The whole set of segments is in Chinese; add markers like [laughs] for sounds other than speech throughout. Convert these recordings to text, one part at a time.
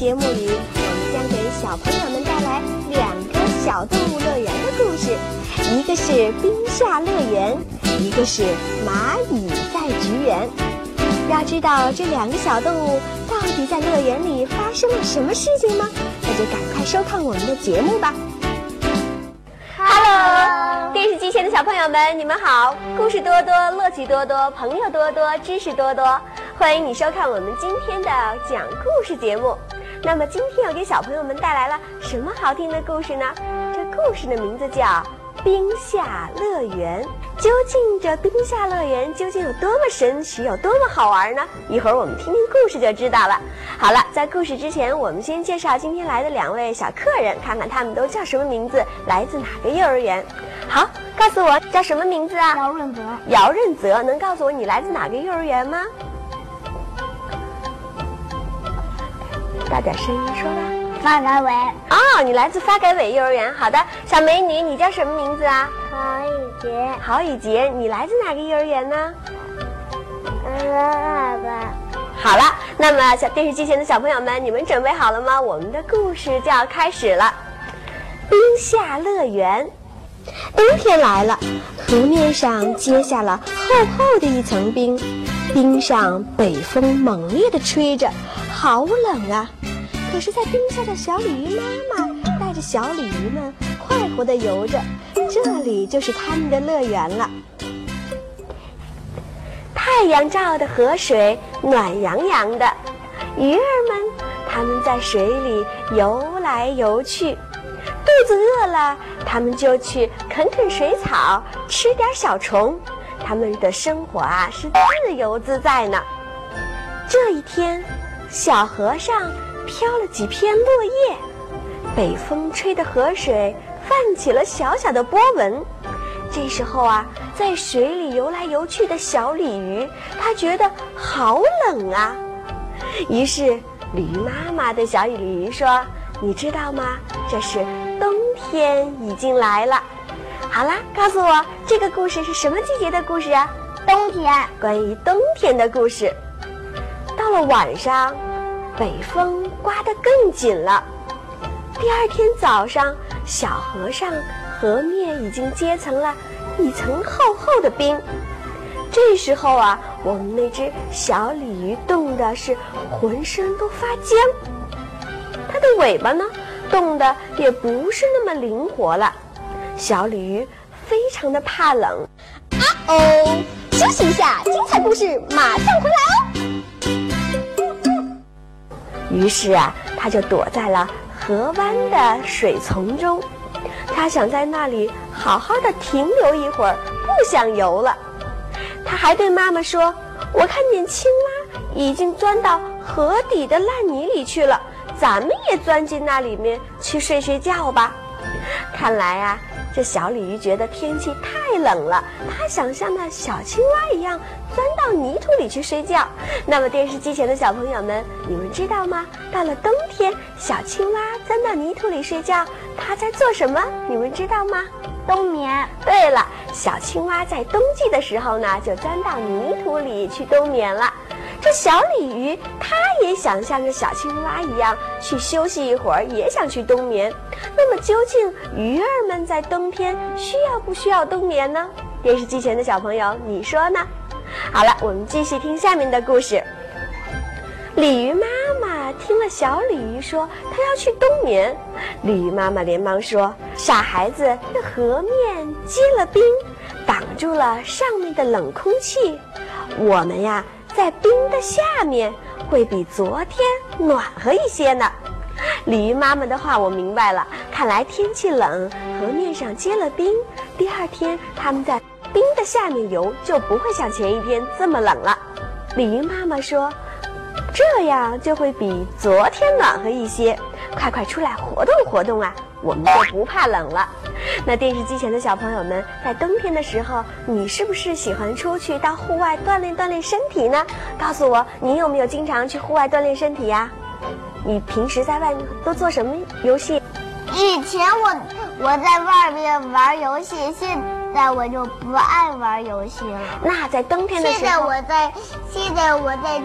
节目里，我们将给小朋友们带来两个小动物乐园的故事，一个是冰下乐园，一个是蚂蚁在菊园。要知道这两个小动物到底在乐园里发生了什么事情吗？那就赶快收看我们的节目吧。Hello，电视机前的小朋友们，你们好！故事多多，乐趣多多，朋友多多，知识多多。欢迎你收看我们今天的讲故事节目。那么今天要给小朋友们带来了什么好听的故事呢？这故事的名字叫《冰下乐园》。究竟这冰下乐园究竟有多么神奇，有多么好玩呢？一会儿我们听听故事就知道了。好了，在故事之前，我们先介绍今天来的两位小客人，看看他们都叫什么名字，来自哪个幼儿园。好，告诉我叫什么名字啊？姚润泽。姚润泽，能告诉我你来自哪个幼儿园吗？大点声音说吧。发改委。哦，你来自发改委幼儿园。好的，小美女，你叫什么名字啊？郝雨杰。郝雨杰，你来自哪个幼儿园呢？爸爸。好了，那么小电视机前的小朋友们，你们准备好了吗？我们的故事就要开始了。冰夏乐园，冬天来了，河面上结下了厚厚的一层冰，冰上北风猛烈地吹着，好冷啊！可是，在冰下的小鲤鱼妈妈带着小鲤鱼们快活地游着，这里就是他们的乐园了。太阳照的河水暖洋洋的，鱼儿们它们在水里游来游去，肚子饿了，它们就去啃啃水草，吃点小虫，它们的生活啊是自由自在呢。这一天，小河上飘了几片落叶，北风吹的河水泛起了小小的波纹。这时候啊，在水里游来游去的小鲤鱼，它觉得好冷啊。于是，鲤鱼妈妈对小鲤鱼说：“你知道吗？这是冬天已经来了。”好啦，告诉我这个故事是什么季节的故事啊？冬天，关于冬天的故事。到了晚上，北风刮得更紧了。第二天早上，小河上。河面已经结成了一层厚厚的冰，这时候啊，我们那只小鲤鱼冻的是浑身都发僵，它的尾巴呢，冻得也不是那么灵活了。小鲤鱼非常的怕冷，啊哦，休息一下，精彩故事马上回来哦。于是啊，它就躲在了河湾的水丛中。他想在那里好好的停留一会儿，不想游了。他还对妈妈说：“我看见青蛙已经钻到河底的烂泥里去了，咱们也钻进那里面去睡睡觉吧。”看来啊，这小鲤鱼觉得天气太冷了，它想像那小青蛙一样钻到泥土里去睡觉。那么电视机前的小朋友们，你们知道吗？到了冬天，小青蛙钻到泥土里睡觉。它在做什么？你们知道吗？冬眠。对了，小青蛙在冬季的时候呢，就钻到泥土里去冬眠了。这小鲤鱼，它也想像个小青蛙一样去休息一会儿，也想去冬眠。那么，究竟鱼儿们在冬天需要不需要冬眠呢？电视机前的小朋友，你说呢？好了，我们继续听下面的故事。鲤鱼妈妈听了小鲤鱼说它要去冬眠，鲤鱼妈妈连忙说：“傻孩子，这河面结了冰，挡住了上面的冷空气。我们呀，在冰的下面会比昨天暖和一些呢。”鲤鱼妈妈的话我明白了，看来天气冷，河面上结了冰，第二天他们在冰的下面游就不会像前一天这么冷了。鲤鱼妈妈说。这样就会比昨天暖和一些，快快出来活动活动啊！我们就不怕冷了。那电视机前的小朋友们，在冬天的时候，你是不是喜欢出去到户外锻炼锻炼身体呢？告诉我，你有没有经常去户外锻炼身体呀？你平时在外面都做什么游戏？以前我我在外面玩游戏，现在我就不爱玩游戏了。那在冬天的时候，现在我在，现在我在，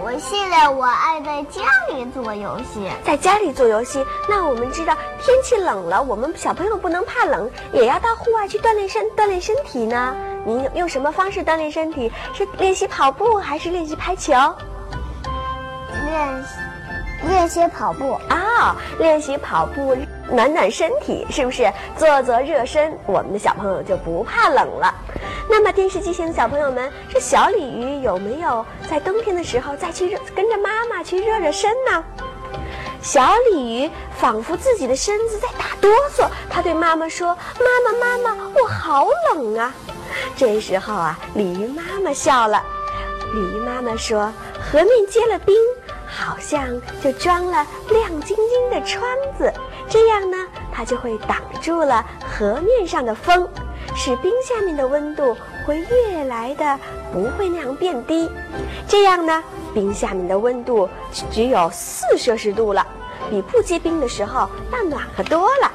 我现在我爱在家里做游戏。在家里做游戏，那我们知道天气冷了，我们小朋友不能怕冷，也要到户外去锻炼身锻炼身体呢。您用什么方式锻炼身体？是练习跑步还是练习排球？练习练习跑步啊，练习跑步暖暖身体，是不是？做做热身，我们的小朋友就不怕冷了。那么电视机前的小朋友们，这小鲤鱼有没有在冬天的时候再去热跟着妈妈去热热身呢？小鲤鱼仿佛自己的身子在打哆嗦，它对妈妈说：“妈妈，妈妈，我好冷啊！”这时候啊，鲤鱼妈妈笑了。鲤鱼妈妈说：“河面结了冰。”好像就装了亮晶晶的窗子，这样呢，它就会挡住了河面上的风，使冰下面的温度会越来的不会那样变低。这样呢，冰下面的温度只有四摄氏度了，比不结冰的时候要暖和多了。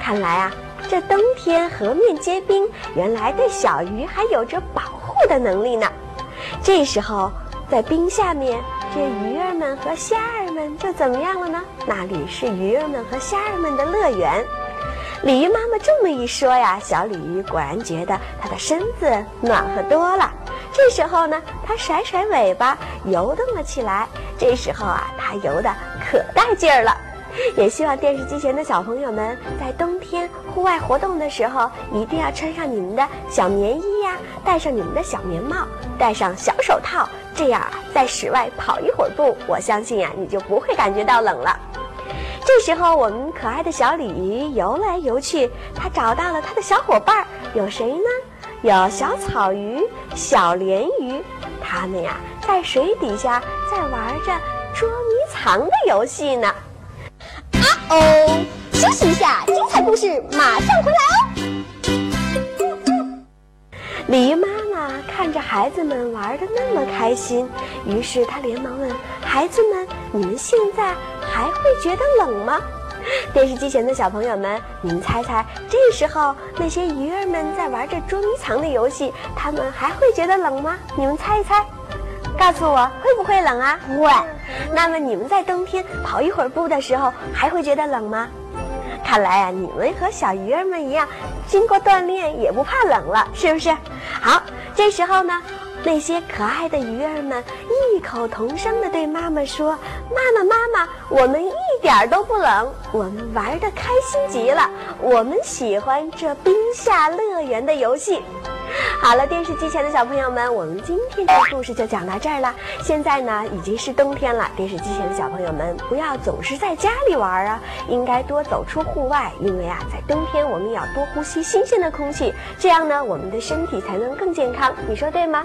看来啊，这冬天河面结冰，原来对小鱼还有着保护的能力呢。这时候，在冰下面。这鱼儿们和虾儿就怎么样了呢？那里是鱼儿们和虾儿们的乐园。鲤鱼妈妈这么一说呀，小鲤鱼果然觉得它的身子暖和多了。这时候呢，它甩甩尾巴，游动了起来。这时候啊，它游的可带劲儿了。也希望电视机前的小朋友们在冬天户外活动的时候，一定要穿上你们的小棉衣呀，戴上你们的小棉帽，戴上小手套。这样啊，在室外跑一会儿步，我相信呀，你就不会感觉到冷了。这时候，我们可爱的小鲤鱼游来游去，它找到了它的小伙伴，有谁呢？有小草鱼、小鲢鱼，它们呀，在水底下在玩着捉迷藏的游戏呢。啊哦，休息一下，精彩故事马上回来哦。鲤鱼妈。看着孩子们玩的那么开心，于是他连忙问：“孩子们，你们现在还会觉得冷吗？”电视机前的小朋友们，你们猜猜，这时候那些鱼儿们在玩着捉迷藏的游戏，他们还会觉得冷吗？你们猜一猜，告诉我会不会冷啊？会。那么你们在冬天跑一会儿步的时候，还会觉得冷吗？看来呀，你们和小鱼儿们一样，经过锻炼也不怕冷了，是不是？好。这时候呢，那些可爱的鱼儿们异口同声地对妈妈说：“妈妈，妈妈，我们一点都不冷，我们玩得开心极了，我们喜欢这冰下乐园的游戏。” [laughs] 好了，电视机前的小朋友们，我们今天的故事就讲到这儿了。现在呢，已经是冬天了，电视机前的小朋友们，不要总是在家里玩啊，应该多走出户外，因为啊，在冬天我们也要多呼吸新鲜的空气，这样呢，我们的身体才能更健康。你说对吗？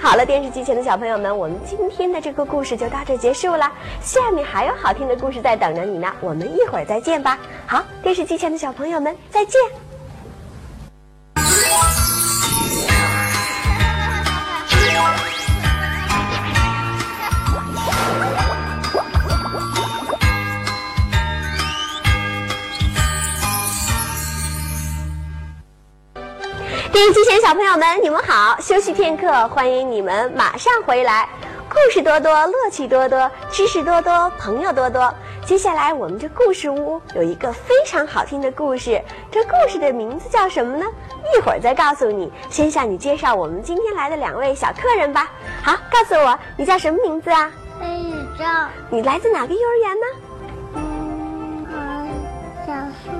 好了，电视机前的小朋友们，我们今天的这个故事就到这结束了，下面还有好听的故事在等着你呢，我们一会儿再见吧。好，电视机前的小朋友们，再见。电视机前小朋友们，你们好！休息片刻，欢迎你们马上回来。故事多多，乐趣多多，知识多多，朋友多多。接下来我们这故事屋有一个非常好听的故事，这故事的名字叫什么呢？一会儿再告诉你。先向你介绍我们今天来的两位小客人吧。好，告诉我你叫什么名字啊？黑宇宙。你来自哪个幼儿园呢？嗯，小树。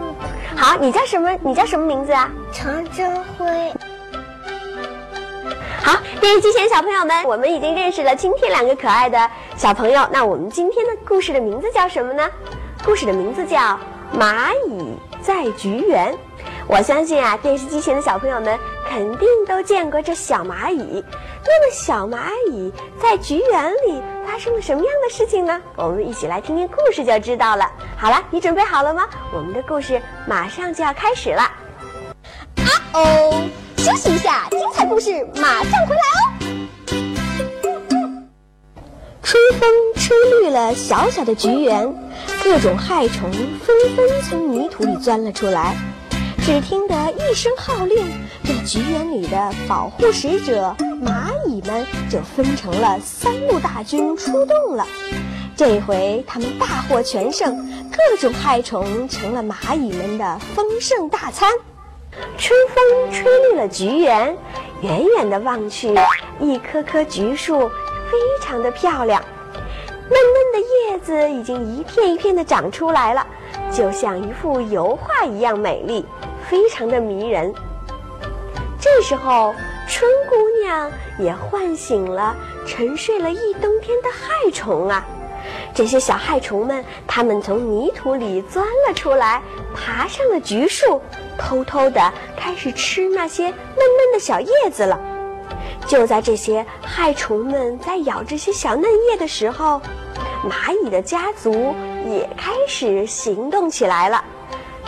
好，你叫什么？你叫什么名字啊？常真辉。好，电视机前小朋友们，我们已经认识了今天两个可爱的小朋友。那我们今天的故事的名字叫什么呢？故事的名字叫《蚂蚁在菊园》。我相信啊，电视机前的小朋友们肯定都见过这小蚂蚁。那么，小蚂蚁在菊园里发生了什么样的事情呢？我们一起来听听故事就知道了。好了，你准备好了吗？我们的故事马上就要开始了。啊哦，休息一下，精彩故事马上回来哦。春风吹绿了小小的菊园，各种害虫纷纷从泥土里钻了出来。只听得一声号令，这菊园里的保护使者蚂蚁们就分成了三路大军出动了。这回他们大获全胜，各种害虫成了蚂蚁们的丰盛大餐。春风吹绿了菊园，远远的望去，一棵棵菊树非常的漂亮，嫩嫩的叶子已经一片一片的长出来了，就像一幅油画一样美丽，非常的迷人。这时候，春姑娘也唤醒了沉睡了一冬天的害虫啊。这些小害虫们，它们从泥土里钻了出来，爬上了橘树，偷偷地开始吃那些嫩嫩的小叶子了。就在这些害虫们在咬这些小嫩叶的时候，蚂蚁的家族也开始行动起来了。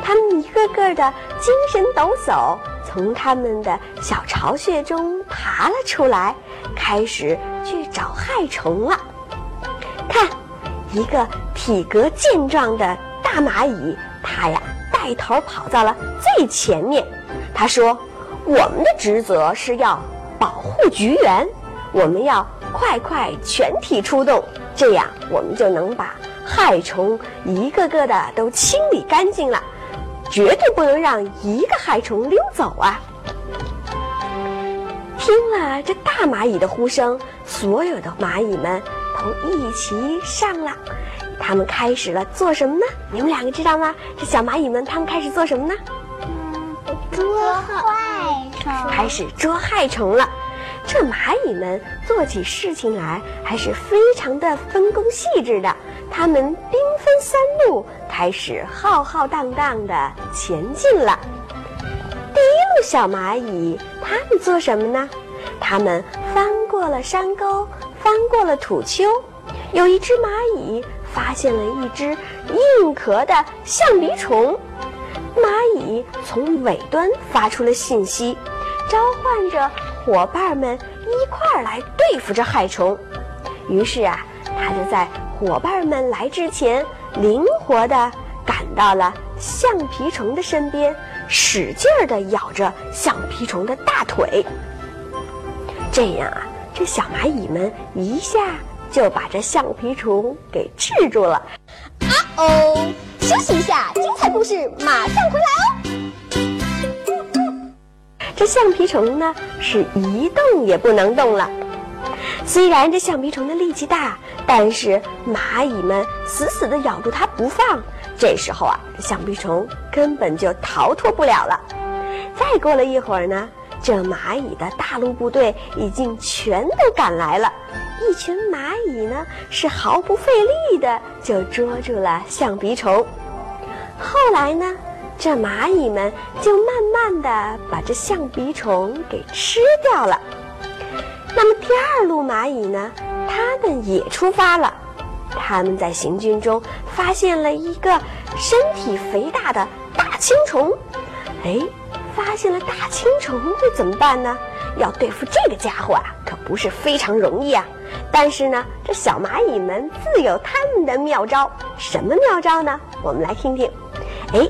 它们一个个的精神抖擞，从它们的小巢穴中爬了出来，开始去找害虫了。看。一个体格健壮的大蚂蚁，它呀带头跑到了最前面。他说：“我们的职责是要保护菊园，我们要快快全体出动，这样我们就能把害虫一个个的都清理干净了，绝对不能让一个害虫溜走啊！”听了这大蚂蚁的呼声，所有的蚂蚁们。都一起上了，他们开始了做什么呢？你们两个知道吗？这小蚂蚁们他们开始做什么呢？嗯，捉害虫。开始捉害虫了。这蚂蚁们做起事情来还是非常的分工细致的。他们兵分三路，开始浩浩荡荡的前进了。第一路小蚂蚁，他们做什么呢？他们翻过了山沟。翻过了土丘，有一只蚂蚁发现了一只硬壳的象鼻虫。蚂蚁从尾端发出了信息，召唤着伙伴们一块儿来对付这害虫。于是啊，它就在伙伴们来之前，灵活地赶到了橡皮虫的身边，使劲儿地咬着橡皮虫的大腿。这样啊。这小蚂蚁们一下就把这橡皮虫给治住了。啊哦，休息一下，精彩故事马上回来哦。这橡皮虫呢是一动也不能动了。虽然这橡皮虫的力气大，但是蚂蚁们死死地咬住它不放。这时候啊，这橡皮虫根本就逃脱不了了。再过了一会儿呢。这蚂蚁的大陆部队已经全都赶来了，一群蚂蚁呢是毫不费力的就捉住了橡皮虫。后来呢，这蚂蚁们就慢慢的把这橡皮虫给吃掉了。那么第二路蚂蚁呢，他们也出发了，他们在行军中发现了一个身体肥大的大青虫，哎。发现了大青虫会怎么办呢？要对付这个家伙啊，可不是非常容易啊。但是呢，这小蚂蚁们自有他们的妙招。什么妙招呢？我们来听听。哎，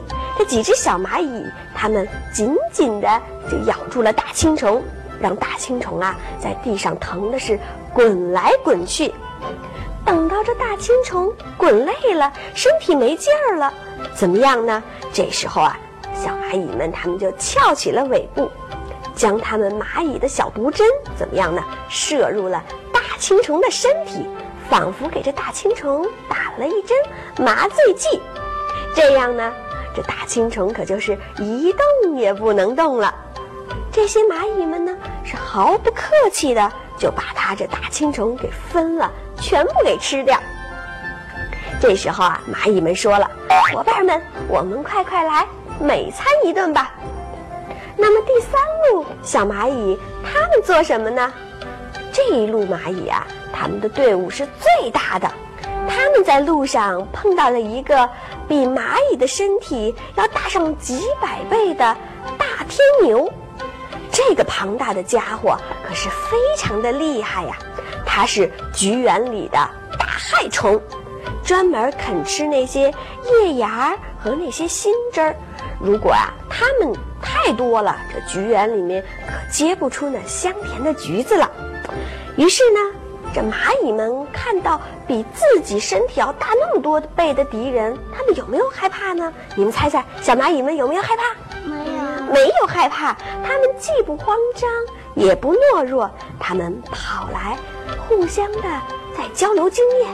几只小蚂蚁，它们紧紧地就咬住了大青虫，让大青虫啊在地上疼的是滚来滚去。等到这大青虫滚累了，身体没劲儿了，怎么样呢？这时候啊。小蚂蚁们，它们就翘起了尾部，将它们蚂蚁的小毒针怎么样呢？射入了大青虫的身体，仿佛给这大青虫打了一针麻醉剂。这样呢，这大青虫可就是一动也不能动了。这些蚂蚁们呢，是毫不客气的就把它这大青虫给分了，全部给吃掉。这时候啊，蚂蚁们说了：“伙伴们，我们快快来！”美餐一顿吧。那么第三路小蚂蚁，他们做什么呢？这一路蚂蚁啊，他们的队伍是最大的。他们在路上碰到了一个比蚂蚁的身体要大上几百倍的大天牛。这个庞大的家伙可是非常的厉害呀！它是菊园里的大害虫，专门啃吃那些叶芽和那些新枝儿。如果啊它们太多了，这菊园里面可结不出那香甜的橘子了。于是呢，这蚂蚁们看到比自己身体要大那么多倍的敌人，他们有没有害怕呢？你们猜猜，小蚂蚁们有没有害怕？没有，没有害怕，他们既不慌张，也不懦弱，他们跑来，互相的在交流经验，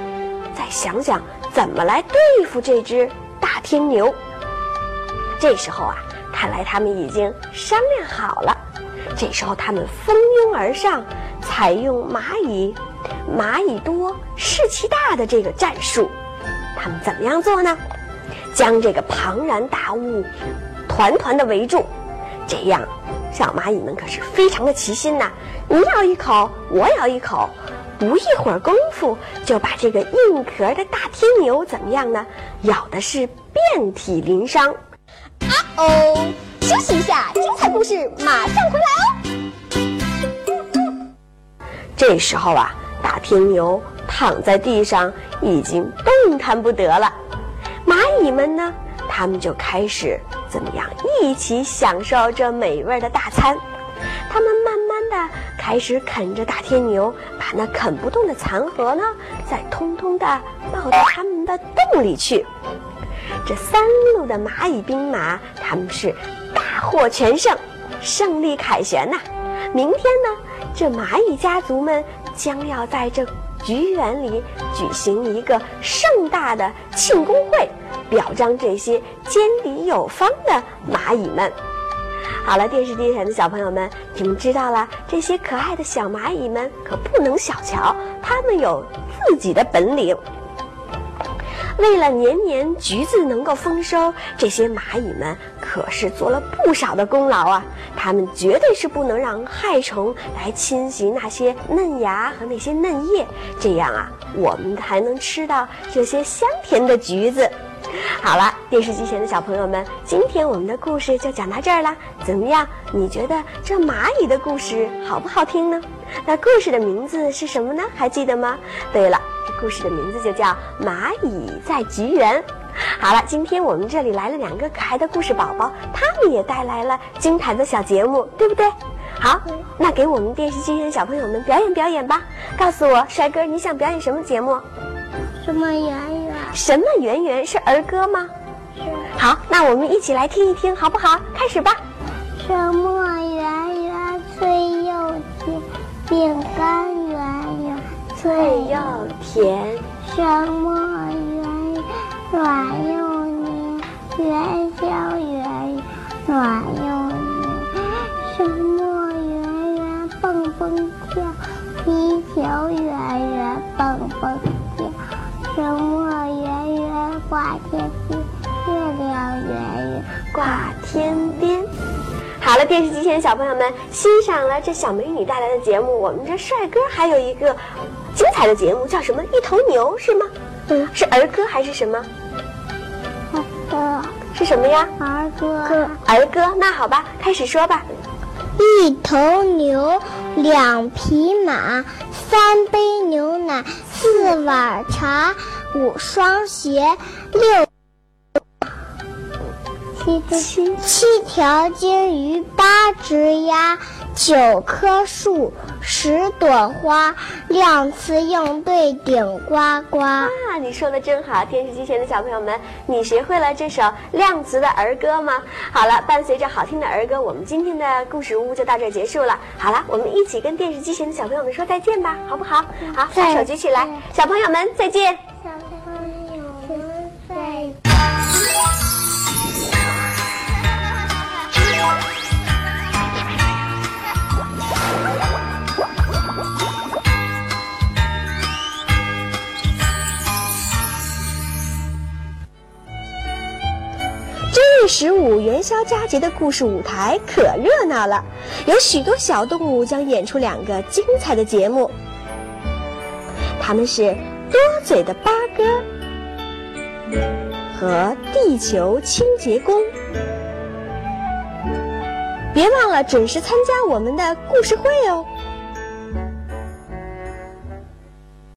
再想想怎么来对付这只大天牛。这时候啊，看来他们已经商量好了。这时候他们蜂拥而上，采用蚂蚁蚂蚁多士气大的这个战术。他们怎么样做呢？将这个庞然大物团团的围住，这样小蚂蚁们可是非常的齐心呐！你咬一口，我咬一口，不一会儿功夫就把这个硬壳的大天牛怎么样呢？咬的是遍体鳞伤。啊哦，休息一下，精彩故事马上回来哦。这时候啊，大天牛躺在地上，已经动弹不得了。蚂蚁们呢，他们就开始怎么样一起享受这美味的大餐。他们慢慢的开始啃着大天牛，把那啃不动的残核呢，再通通的抱到他们的洞里去。这三路的蚂蚁兵马，他们是大获全胜，胜利凯旋呐！明天呢，这蚂蚁家族们将要在这菊园里举行一个盛大的庆功会，表彰这些坚敌有方的蚂蚁们。好了，电视机前的小朋友们，你们知道了，这些可爱的小蚂蚁们可不能小瞧，它们有自己的本领。为了年年橘子能够丰收，这些蚂蚁们可是做了不少的功劳啊！它们绝对是不能让害虫来侵袭那些嫩芽和那些嫩叶，这样啊，我们才能吃到这些香甜的橘子。好了，电视机前的小朋友们，今天我们的故事就讲到这儿了。怎么样？你觉得这蚂蚁的故事好不好听呢？那故事的名字是什么呢？还记得吗？对了，故事的名字就叫《蚂蚁在菊园》。好了，今天我们这里来了两个可爱的故事宝宝，他们也带来了精彩的小节目，对不对？好，那给我们电视机前的小朋友们表演表演吧。告诉我，帅哥，你想表演什么节目？什么圆圆？什么圆圆是儿歌吗？是好，那我们一起来听一听，好不好？开始吧。什么圆圆脆又甜，饼干圆圆脆又甜，什么圆圆软又黏，元宵圆圆软又黏，什么圆圆蹦蹦跳，皮球圆圆蹦蹦跳，什么圆圆挂天边，月亮圆圆挂天边。好了，电视机前的小朋友们，欣赏了这小美女带来的节目，我们这帅哥还有一个精彩的节目，叫什么？一头牛是吗？嗯是儿歌还是什么？什么呀？儿歌。儿歌。那好吧，开始说吧。一头牛，两匹马，三杯牛奶，四碗茶，五双鞋，六七七七条金鱼，八只鸭，九棵树，十朵花，亮词应对顶呱呱。啊，你说的真好！电视机前的小朋友们，你学会了这首量词的儿歌吗？好了，伴随着好听的儿歌，我们今天的故事屋就到这儿结束了。好了，我们一起跟电视机前的小朋友们说再见吧，好不好？好，把手举起来，小朋友们再见。十五元宵佳节的故事舞台可热闹了，有许多小动物将演出两个精彩的节目，他们是多嘴的八哥和地球清洁工。别忘了准时参加我们的故事会哦。